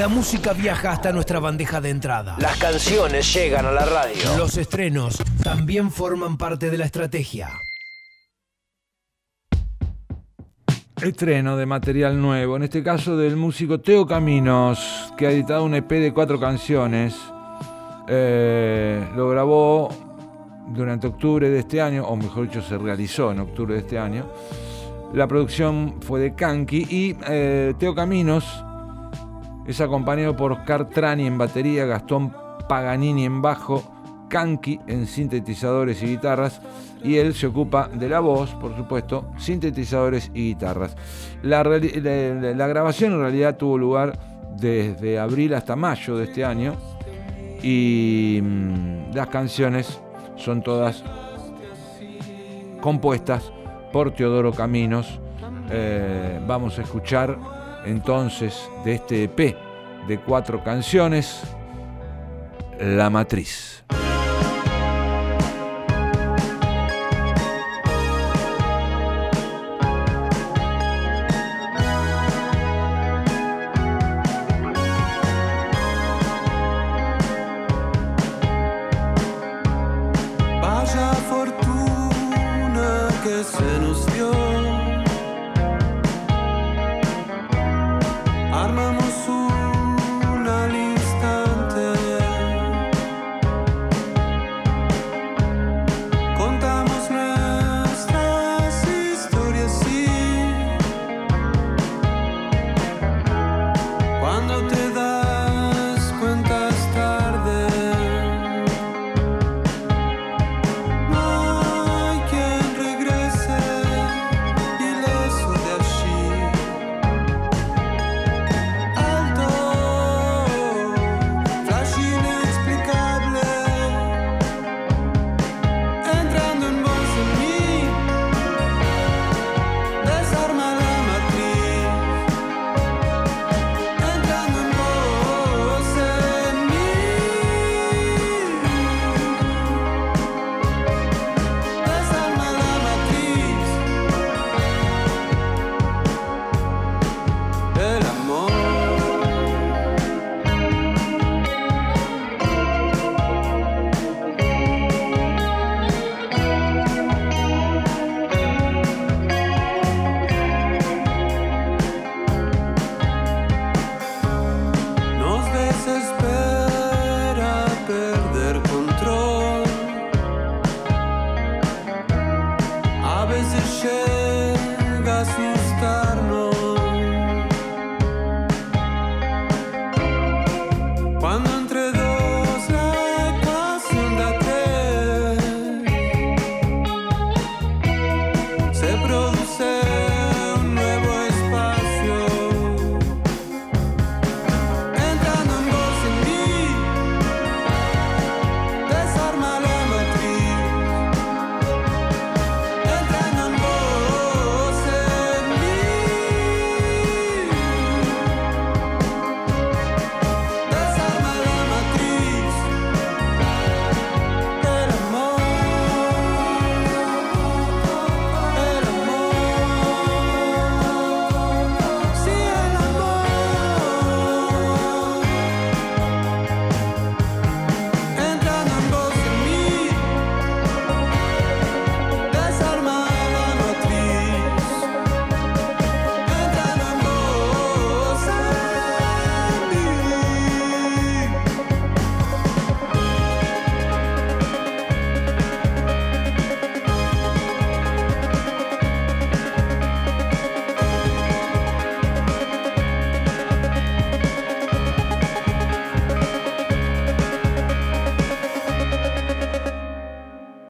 La música viaja hasta nuestra bandeja de entrada. Las canciones llegan a la radio. Los estrenos también forman parte de la estrategia. Estreno de material nuevo, en este caso del músico Teo Caminos, que ha editado un EP de cuatro canciones. Eh, lo grabó durante octubre de este año, o mejor dicho, se realizó en octubre de este año. La producción fue de Kanki y eh, Teo Caminos es acompañado por Oscar Trani en batería, Gastón Paganini en bajo, Kanki en sintetizadores y guitarras y él se ocupa de la voz, por supuesto, sintetizadores y guitarras. La, grabación en realidad tuvo lugar desde abril hasta mayo de este año y mm, las canciones son todas compuestas por Teodoro Caminos. Eh, vamos a escuchar entonces de este EP de cuatro canciones, La Matriz. Armamos un job is